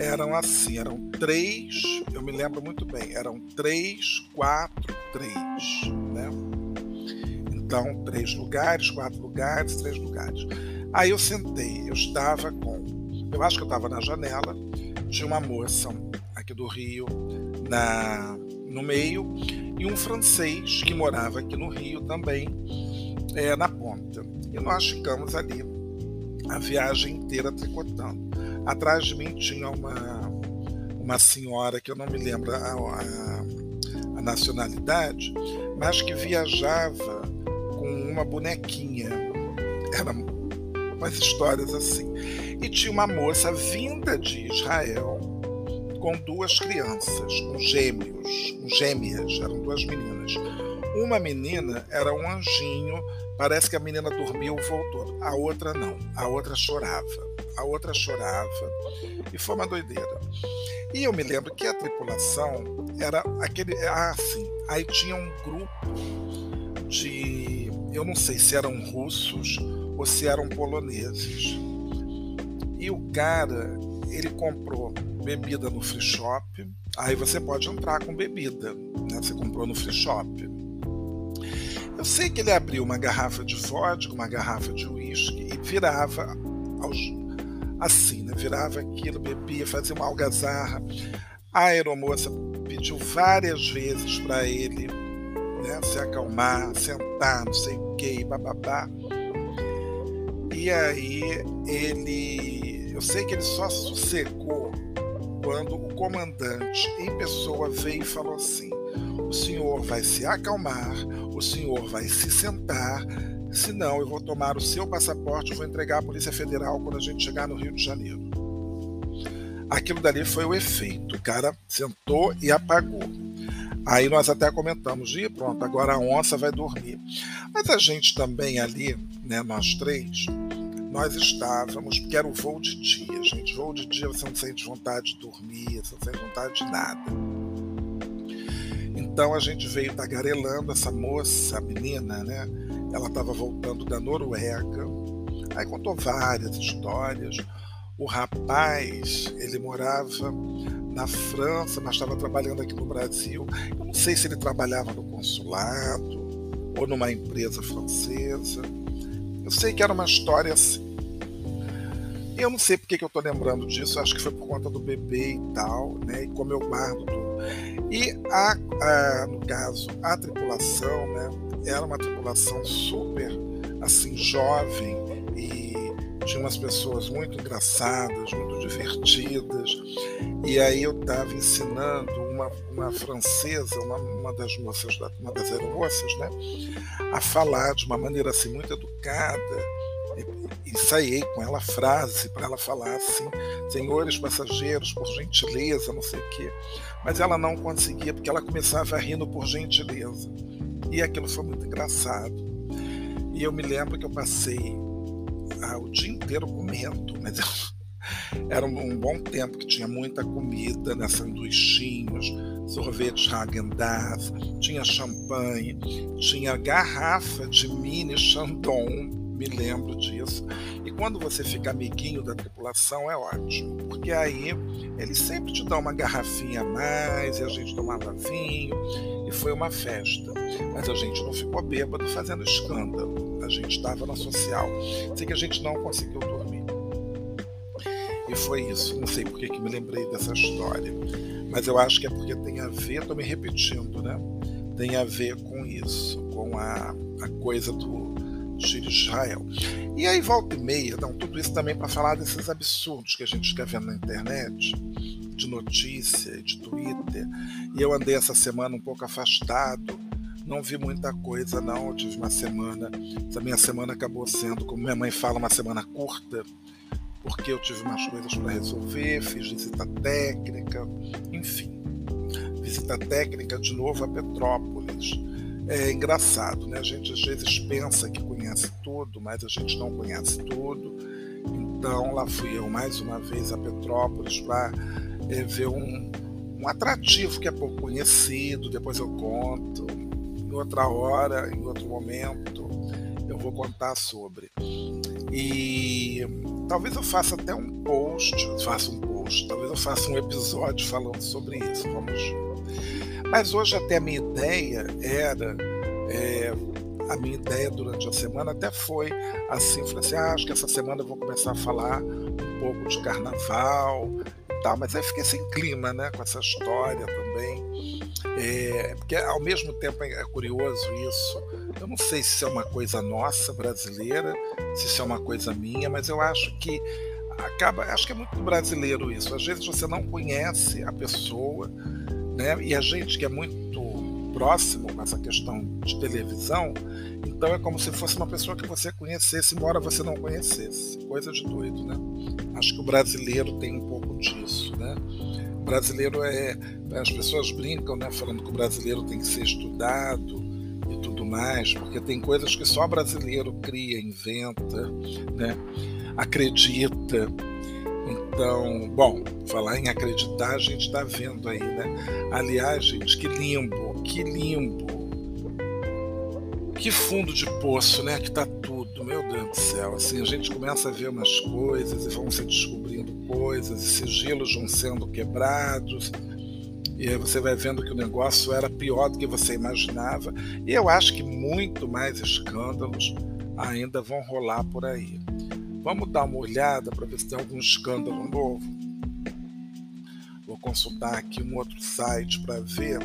eram assim, eram três, eu me lembro muito bem, eram três, quatro, três, né? Então, três lugares, quatro lugares, três lugares. Aí eu sentei, eu estava com, eu acho que eu estava na janela, tinha uma moça aqui do Rio na, no meio e um francês que morava aqui no Rio também é, na ponta. E nós ficamos ali a viagem inteira tricotando. Atrás de mim tinha uma, uma senhora que eu não me lembro a, a, a nacionalidade, mas que viajava com uma bonequinha. Era umas histórias assim. E tinha uma moça vinda de Israel com duas crianças, com gêmeos, com gêmeas, eram duas meninas. Uma menina era um anjinho, parece que a menina dormiu voltou. A outra não, a outra chorava. A outra chorava e foi uma doideira. E eu me lembro que a tripulação era aquele. Ah, sim. Aí tinha um grupo de. Eu não sei se eram russos ou se eram poloneses. E o cara, ele comprou bebida no free shop, aí você pode entrar com bebida, né? Você comprou no free shop. Eu sei que ele abriu uma garrafa de vodka, uma garrafa de uísque e virava aos, assim, né? Virava aquilo, bebia, fazia uma algazarra. A aeromoça pediu várias vezes para ele né, se acalmar, sentar, não sei o que, bababá. E aí ele. Eu sei que ele só sossegou quando o comandante em pessoa veio e falou assim: o senhor vai se acalmar, o senhor vai se sentar, senão eu vou tomar o seu passaporte e vou entregar à Polícia Federal quando a gente chegar no Rio de Janeiro. Aquilo dali foi o efeito. O cara sentou e apagou. Aí nós até comentamos, e pronto, agora a onça vai dormir. Mas a gente também ali, né, nós três, nós estávamos, porque era o voo de dia, gente. Voo de dia você não sente vontade de dormir, você não sente vontade de nada. Então a gente veio tagarelando essa moça, a menina, né? Ela estava voltando da Noruega. Aí contou várias histórias. O rapaz, ele morava na França, mas estava trabalhando aqui no Brasil. Eu não sei se ele trabalhava no consulado, ou numa empresa francesa. Eu sei que era uma história assim. Eu não sei porque que eu estou lembrando disso, acho que foi por conta do bebê e tal, né? E como eu guardo tudo. E a, a, no caso, a tripulação, né? Era uma tripulação super assim jovem tinha umas pessoas muito engraçadas, muito divertidas. E aí eu estava ensinando uma, uma francesa, uma, uma, das moças, uma das aeromoças, né, a falar de uma maneira assim muito educada. E, ensaiei com ela a frase para ela falar assim: senhores passageiros, por gentileza, não sei o quê. Mas ela não conseguia, porque ela começava rindo por gentileza. E aquilo foi muito engraçado. E eu me lembro que eu passei ah, o dia inteiro comendo, mas era um bom tempo que tinha muita comida, né, sanduichinhos, sorvetes Häagen-Dazs, tinha champanhe, tinha garrafa de mini Chandon, me lembro disso. E quando você fica amiguinho da tripulação é ótimo, porque aí eles sempre te dão uma garrafinha a mais e a gente tomava vinho e foi uma festa. Mas a gente não ficou bêbado fazendo escândalo. A gente estava na social. Sei que a gente não conseguiu dormir. E foi isso. Não sei por que me lembrei dessa história. Mas eu acho que é porque tem a ver, estou me repetindo, né? Tem a ver com isso, com a, a coisa do, de Israel. E aí volta e meia, dão tudo isso também para falar desses absurdos que a gente fica vendo na internet, de notícia, de Twitter. E eu andei essa semana um pouco afastado, não vi muita coisa não, eu tive uma semana, essa minha semana acabou sendo, como minha mãe fala, uma semana curta, porque eu tive umas coisas para resolver, fiz visita técnica, enfim. Visita técnica de novo a Petrópolis é engraçado, né? A gente às vezes pensa que conhece tudo, mas a gente não conhece tudo. Então lá fui eu mais uma vez a Petrópolis para é, ver um, um atrativo que é pouco conhecido. Depois eu conto. Em outra hora, em outro momento, eu vou contar sobre. E talvez eu faça até um post, faça um post, talvez eu faça um episódio falando sobre isso. Vamos mas hoje até a minha ideia era, é, a minha ideia durante a semana até foi assim, falei assim, ah, acho que essa semana eu vou começar a falar um pouco de carnaval e tal, mas aí fiquei sem clima, né, com essa história também. É, porque ao mesmo tempo é curioso isso. Eu não sei se é uma coisa nossa brasileira, se isso é uma coisa minha, mas eu acho que acaba, acho que é muito brasileiro isso. Às vezes você não conhece a pessoa, né? E a gente que é muito próximo com essa questão de televisão, então é como se fosse uma pessoa que você conhecesse, embora você não conhecesse. Coisa de doido, né? Acho que o brasileiro tem um pouco disso, né? O brasileiro é. As pessoas brincam, né? Falando que o brasileiro tem que ser estudado e tudo mais, porque tem coisas que só brasileiro cria, inventa, né? Acredita. Então, bom, falar em acreditar, a gente está vendo aí, né? Aliás, gente, que limbo, que limbo. Que fundo de poço, né? Que tá tudo, meu Deus do céu. Assim, a gente começa a ver umas coisas e vão se descobrindo coisas, e sigilos vão sendo quebrados. E aí você vai vendo que o negócio era pior do que você imaginava. E eu acho que muito mais escândalos ainda vão rolar por aí. Vamos dar uma olhada para ver se tem algum escândalo novo. Vou consultar aqui um outro site para ver.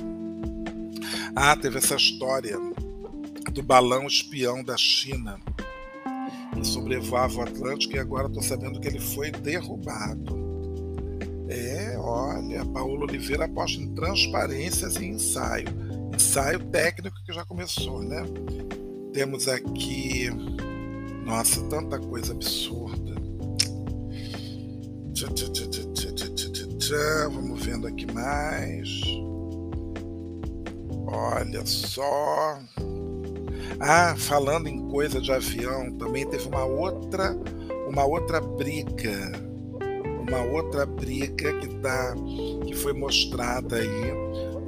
Ah, teve essa história do balão espião da China que sobrevoava o Atlântico e agora estou sabendo que ele foi derrubado. É, olha, Paulo Oliveira aposta em transparências e ensaio. Ensaio técnico que já começou, né? Temos aqui nossa, tanta coisa absurda. Vamos vendo aqui mais. Olha só. Ah, falando em coisa de avião, também teve uma outra, uma outra briga, uma outra briga que tá, que foi mostrada aí,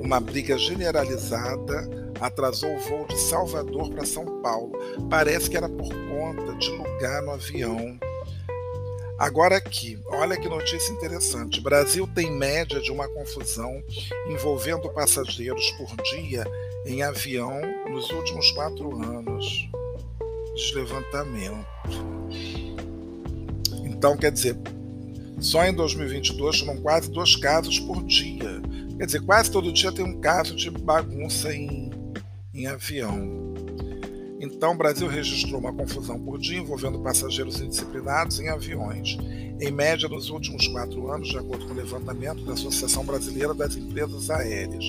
uma briga generalizada atrasou o voo de Salvador para São Paulo. Parece que era por conta de lugar no avião. Agora aqui, olha que notícia interessante. Brasil tem média de uma confusão envolvendo passageiros por dia em avião nos últimos quatro anos de levantamento. Então, quer dizer, só em 2022 foram quase dois casos por dia. Quer dizer, quase todo dia tem um caso de bagunça em, em avião. Então, o Brasil registrou uma confusão por dia envolvendo passageiros indisciplinados em aviões. Em média, nos últimos quatro anos, de acordo com o levantamento da Associação Brasileira das Empresas Aéreas.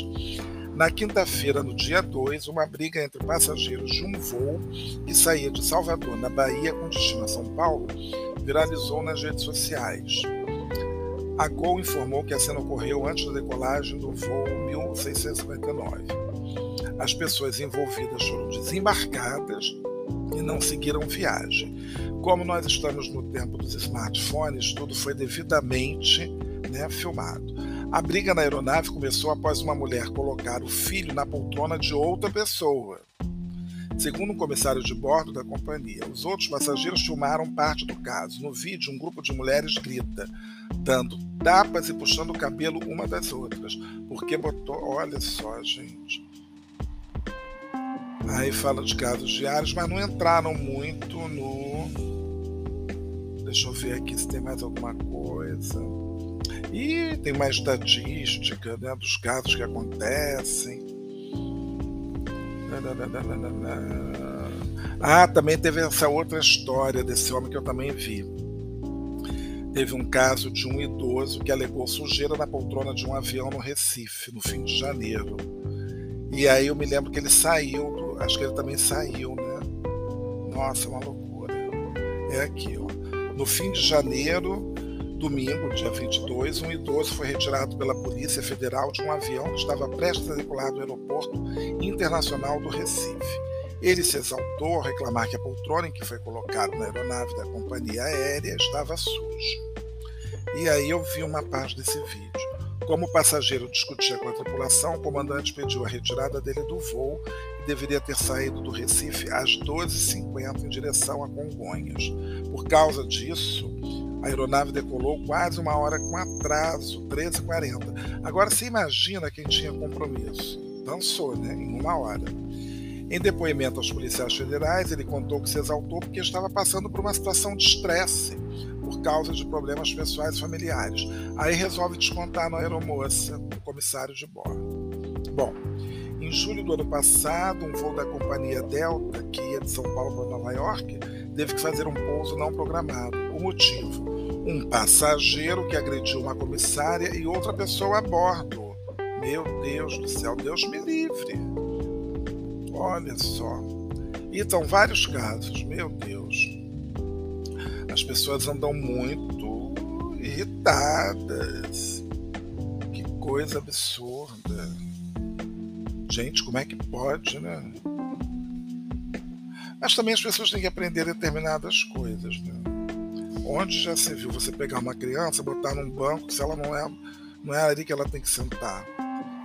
Na quinta-feira, no dia 2, uma briga entre passageiros de um voo que saía de Salvador, na Bahia, com destino a São Paulo, viralizou nas redes sociais. A Gol informou que a cena ocorreu antes da decolagem do voo 1659. As pessoas envolvidas foram desembarcadas e não seguiram viagem. Como nós estamos no tempo dos smartphones, tudo foi devidamente né, filmado. A briga na aeronave começou após uma mulher colocar o filho na poltrona de outra pessoa. Segundo um comissário de bordo da companhia, os outros passageiros filmaram parte do caso. No vídeo, um grupo de mulheres grita, dando tapas e puxando o cabelo uma das outras. Porque botou. Olha só, gente. Aí fala de casos diários, mas não entraram muito no. Deixa eu ver aqui se tem mais alguma coisa. E tem uma estatística né, dos casos que acontecem. Ah, também teve essa outra história desse homem que eu também vi. Teve um caso de um idoso que alegou sujeira na poltrona de um avião no Recife, no fim de janeiro. E aí eu me lembro que ele saiu, acho que ele também saiu, né? Nossa, uma loucura. É aqui, ó. No fim de janeiro, Domingo, dia 22, um idoso foi retirado pela Polícia Federal de um avião que estava prestes a decolar do Aeroporto Internacional do Recife. Ele se exaltou ao reclamar que a poltrona em que foi colocado na aeronave da companhia aérea estava suja. E aí eu vi uma parte desse vídeo. Como o passageiro discutia com a tripulação, o comandante pediu a retirada dele do voo e deveria ter saído do Recife às 12h50 em direção a Congonhas. Por causa disso, a aeronave decolou quase uma hora com atraso, 13h40. Agora você imagina quem tinha compromisso. Dançou, né? Em uma hora. Em depoimento aos policiais federais, ele contou que se exaltou porque estava passando por uma situação de estresse por causa de problemas pessoais e familiares. Aí resolve descontar na aeromoça, o comissário de bordo. Bom, em julho do ano passado, um voo da companhia Delta, que ia de São Paulo para Nova York, teve que fazer um pouso não programado. O motivo: um passageiro que agrediu uma comissária e outra pessoa a bordo. Meu Deus do céu, Deus me livre. Olha só. E estão vários casos, meu Deus. As pessoas andam muito irritadas. Que coisa absurda. Gente, como é que pode, né? Mas também as pessoas têm que aprender determinadas coisas, né? Onde já se viu você pegar uma criança, botar num banco, se ela não é, não é ali que ela tem que sentar.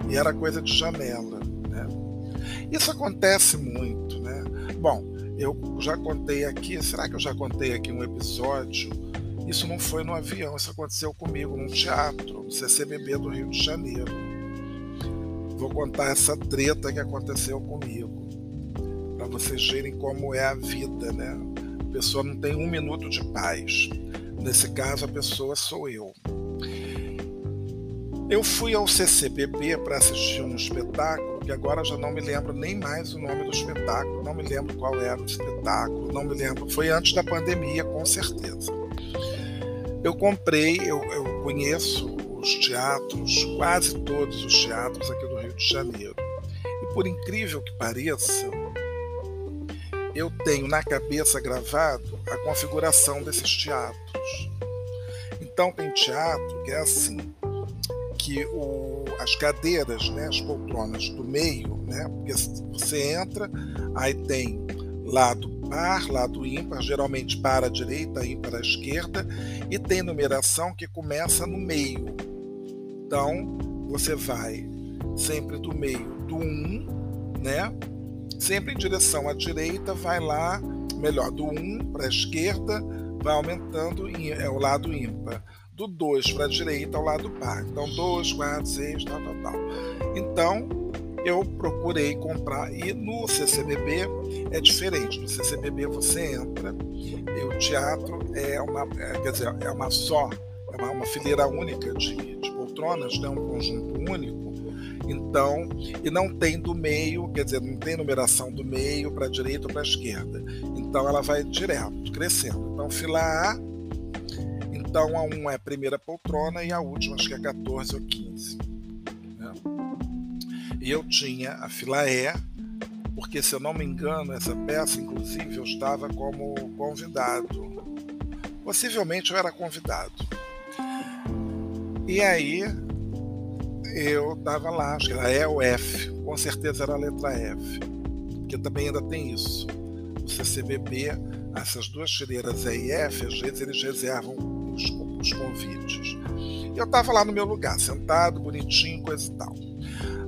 E era coisa de janela, né? Isso acontece muito, né? Bom, eu já contei aqui, será que eu já contei aqui um episódio? Isso não foi no avião, isso aconteceu comigo num teatro, no CCBB do Rio de Janeiro. Vou contar essa treta que aconteceu comigo, para vocês verem como é a vida, né? A pessoa não tem um minuto de paz. Nesse caso, a pessoa sou eu. Eu fui ao CCBB para assistir um espetáculo que agora já não me lembro nem mais o nome do espetáculo, não me lembro qual era o espetáculo, não me lembro. Foi antes da pandemia, com certeza. Eu comprei, eu, eu conheço os teatros, quase todos os teatros aqui do Rio de Janeiro. E por incrível que pareça, eu tenho na cabeça gravado a configuração desses teatros. Então tem teatro que é assim, que o, as cadeiras, né, as poltronas do meio, né, porque você entra, aí tem lado par, lado ímpar, geralmente para a direita, ímpar à esquerda, e tem numeração que começa no meio. Então, você vai sempre do meio do 1, um, né? Sempre em direção à direita, vai lá, melhor, do 1 para a esquerda, vai aumentando, é o lado ímpar. Do 2 para a direita, ao lado par. Então, 2, 4, 6, tal, tal, tal. Então, eu procurei comprar. E no CCBB é diferente. No CCBB você entra e o teatro é uma, é, quer dizer, é uma só, é uma, uma fileira única de, de poltronas, né, um conjunto único. Então, e não tem do meio, quer dizer, não tem numeração do meio para a direita ou para a esquerda. Então ela vai direto, crescendo. Então, fila A, então a 1 é a primeira poltrona e a última acho que é 14 ou 15. Né? E eu tinha a fila E, porque se eu não me engano, essa peça, inclusive, eu estava como convidado. Possivelmente eu era convidado. E aí eu estava lá, acho que era E ou F, com certeza era a letra F, porque também ainda tem isso. O CCBB, essas duas fileiras E e F, às vezes eles reservam os, os convites. Eu estava lá no meu lugar, sentado, bonitinho, coisa e tal.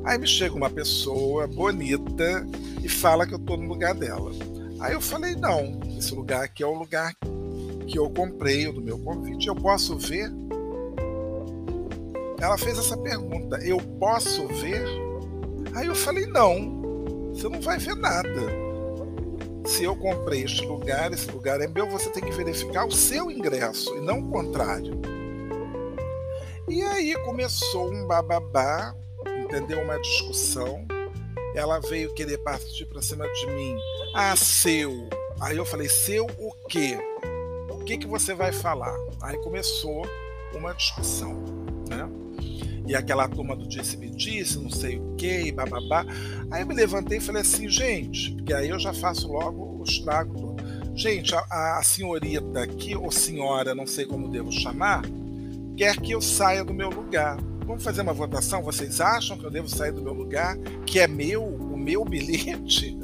Aí me chega uma pessoa bonita e fala que eu estou no lugar dela. Aí eu falei: não, esse lugar aqui é o lugar que eu comprei do meu convite. Eu posso ver? Ela fez essa pergunta: eu posso ver? Aí eu falei: não, você não vai ver nada. Se eu comprei este lugar, esse lugar é meu, você tem que verificar o seu ingresso e não o contrário. E aí começou um bababá, entendeu? Uma discussão. Ela veio querer partir para cima de mim. Ah, seu. Aí eu falei, seu o quê? O que, que você vai falar? Aí começou uma discussão, né? E aquela turma do disse-me disse, não sei o quê, e bababá. Aí eu me levantei e falei assim, gente, porque aí eu já faço logo o estrago todo. Gente, a, a senhorita aqui, ou senhora, não sei como devo chamar, quer que eu saia do meu lugar. Vamos fazer uma votação? Vocês acham que eu devo sair do meu lugar, que é meu, o meu bilhete?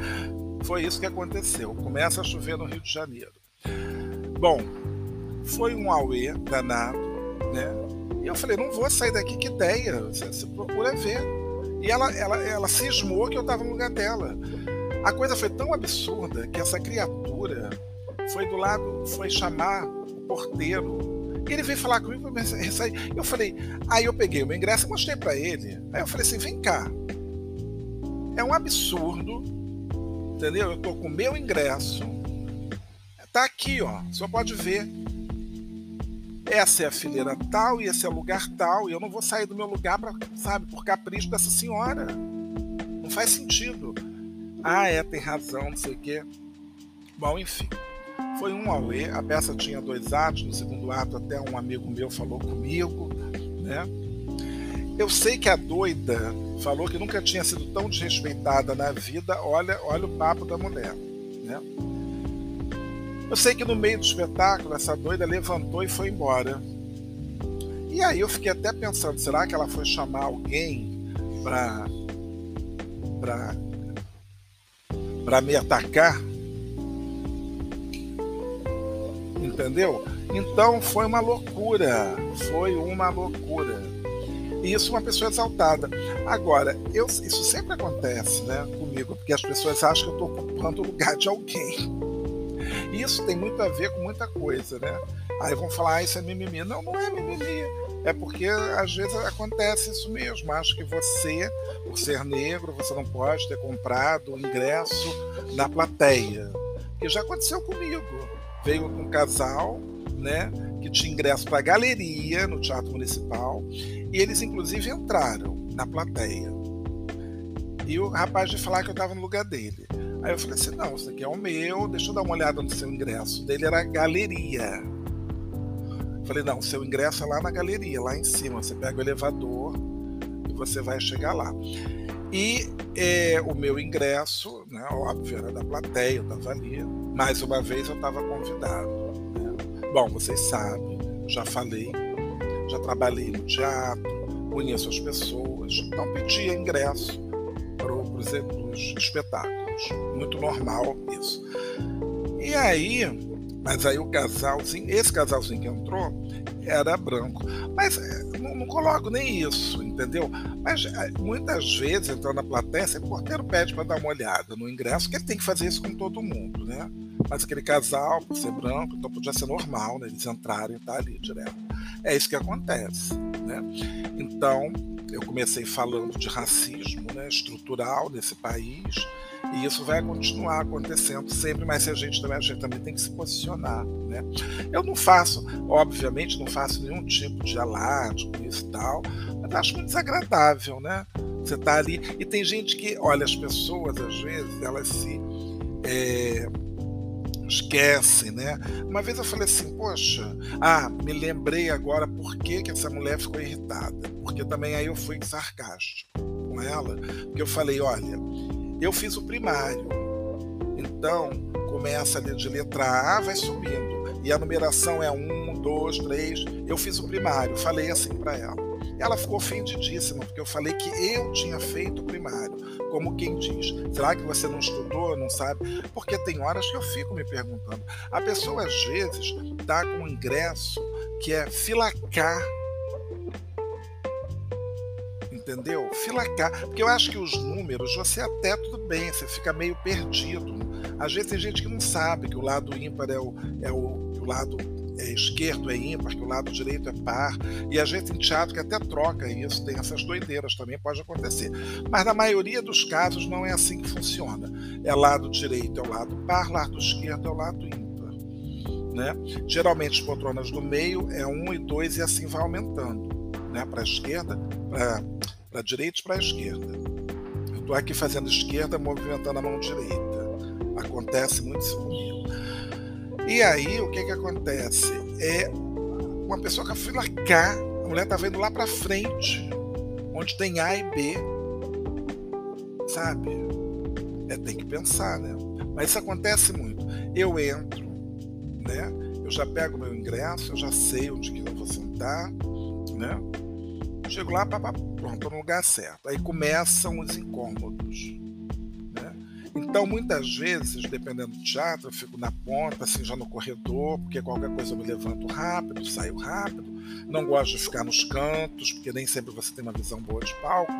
Foi isso que aconteceu. Começa a chover no Rio de Janeiro. Bom, foi um auê danado, né? E eu falei, não vou sair daqui, que ideia, você, você procura ver. E ela, ela, ela cismou que eu estava no lugar dela. A coisa foi tão absurda que essa criatura foi do lado, foi chamar o porteiro ele veio falar comigo, eu falei, aí eu peguei o meu ingresso e mostrei para ele. Aí eu falei assim, vem cá. É um absurdo, entendeu? Eu tô com o meu ingresso. Tá aqui, ó. Só pode ver. Essa é a fileira tal e esse é o lugar tal. E eu não vou sair do meu lugar para, sabe, por capricho dessa senhora. Não faz sentido. Ah, é, tem razão, não sei o quê. Bom, enfim. Foi um auê, a peça tinha dois atos, no segundo ato até um amigo meu falou comigo, né? Eu sei que a doida falou que nunca tinha sido tão desrespeitada na vida, olha, olha o papo da mulher, né? Eu sei que no meio do espetáculo essa doida levantou e foi embora. E aí eu fiquei até pensando, será que ela foi chamar alguém para para para me atacar? entendeu? Então foi uma loucura, foi uma loucura. E isso uma pessoa exaltada. Agora, eu, isso sempre acontece né, comigo, porque as pessoas acham que eu estou ocupando o lugar de alguém. Isso tem muito a ver com muita coisa, né? Aí vão falar, ah, isso é mimimi. Não, não é mimimi. É porque às vezes acontece isso mesmo. Acho que você, por ser negro, você não pode ter comprado o ingresso na plateia. Que já aconteceu comigo veio um casal, né, que tinha ingresso para a galeria no Teatro Municipal, e eles inclusive entraram na plateia. E o rapaz de falar que eu estava no lugar dele. Aí eu falei assim: não, isso aqui é o meu, deixa eu dar uma olhada no seu ingresso. Dele era galeria. falei: não, seu ingresso é lá na galeria, lá em cima. Você pega o elevador e você vai chegar lá. E é, o meu ingresso, né, óbvio, era da plateia, eu estava ali mais uma vez eu estava convidado. Né? Bom, vocês sabem, já falei, já trabalhei no teatro, conheço as pessoas, então pedia ingresso para os espetáculos. Muito normal isso. E aí, mas aí o casalzinho, esse casalzinho que entrou era branco. Mas eh, não, não coloco nem isso, entendeu? Mas eh, muitas vezes, entrando na plateia, o porteiro pede para dar uma olhada no ingresso, que ele tem que fazer isso com todo mundo, né? Mas aquele casal, por ser branco, então podia ser normal, né? Eles entrarem e tá ali direto. É isso que acontece, né? Então, eu comecei falando de racismo né, estrutural nesse país e isso vai continuar acontecendo sempre, mas a gente também, a gente também tem que se posicionar. Né? Eu não faço, obviamente, não faço nenhum tipo de alarde com isso e tal, mas acho muito desagradável, né? Você tá ali. E tem gente que, olha, as pessoas, às vezes, elas se. É, esquecem, né? Uma vez eu falei assim, poxa, ah, me lembrei agora por que, que essa mulher ficou irritada. Porque também aí eu fui sarcástico com ela, porque eu falei, olha, eu fiz o primário. Então, começa ali de letra A, vai subindo. E a numeração é um, dois, três. Eu fiz o primário, falei assim para ela. Ela ficou ofendidíssima, porque eu falei que eu tinha feito o primário. Como quem diz, será que você não estudou, não sabe? Porque tem horas que eu fico me perguntando. A pessoa, às vezes, está com um ingresso que é filacar entendeu? Filacar. Porque eu acho que os números, você até tudo bem, você fica meio perdido. Às vezes tem gente que não sabe que o lado ímpar é o, é o, o lado é esquerdo é ímpar, que o lado direito é par. E a gente em teatro que até troca isso, tem essas doideiras, também pode acontecer. Mas na maioria dos casos não é assim que funciona. É lado direito é o lado par, lado esquerdo é o lado ímpar. Né? Geralmente as poltronas do meio é um e dois e assim vai aumentando. Né? Para a esquerda, para direita e para a esquerda. Eu estou aqui fazendo esquerda, movimentando a mão direita. Acontece muito isso comigo. E aí, o que, que acontece? É uma pessoa com a fila K, a mulher está vendo lá para frente, onde tem A e B. Sabe? É, tem que pensar, né? Mas isso acontece muito. Eu entro, né? Eu já pego meu ingresso, eu já sei onde que eu vou sentar, né? Chego lá, pá, pá, pronto, no lugar certo. Aí começam os incômodos. Então, muitas vezes, dependendo do teatro, eu fico na ponta, assim, já no corredor, porque qualquer coisa eu me levanto rápido, saio rápido. Não gosto de ficar nos cantos, porque nem sempre você tem uma visão boa de palco.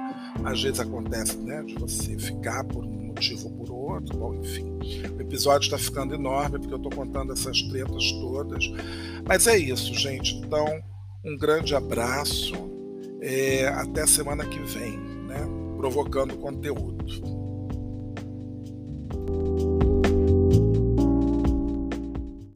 Às vezes acontece né, de você ficar por um motivo ou por outro. Bom, enfim, o episódio está ficando enorme porque eu estou contando essas tretas todas. Mas é isso, gente. Então, um grande abraço é, até semana que vem, né? Provocando conteúdo.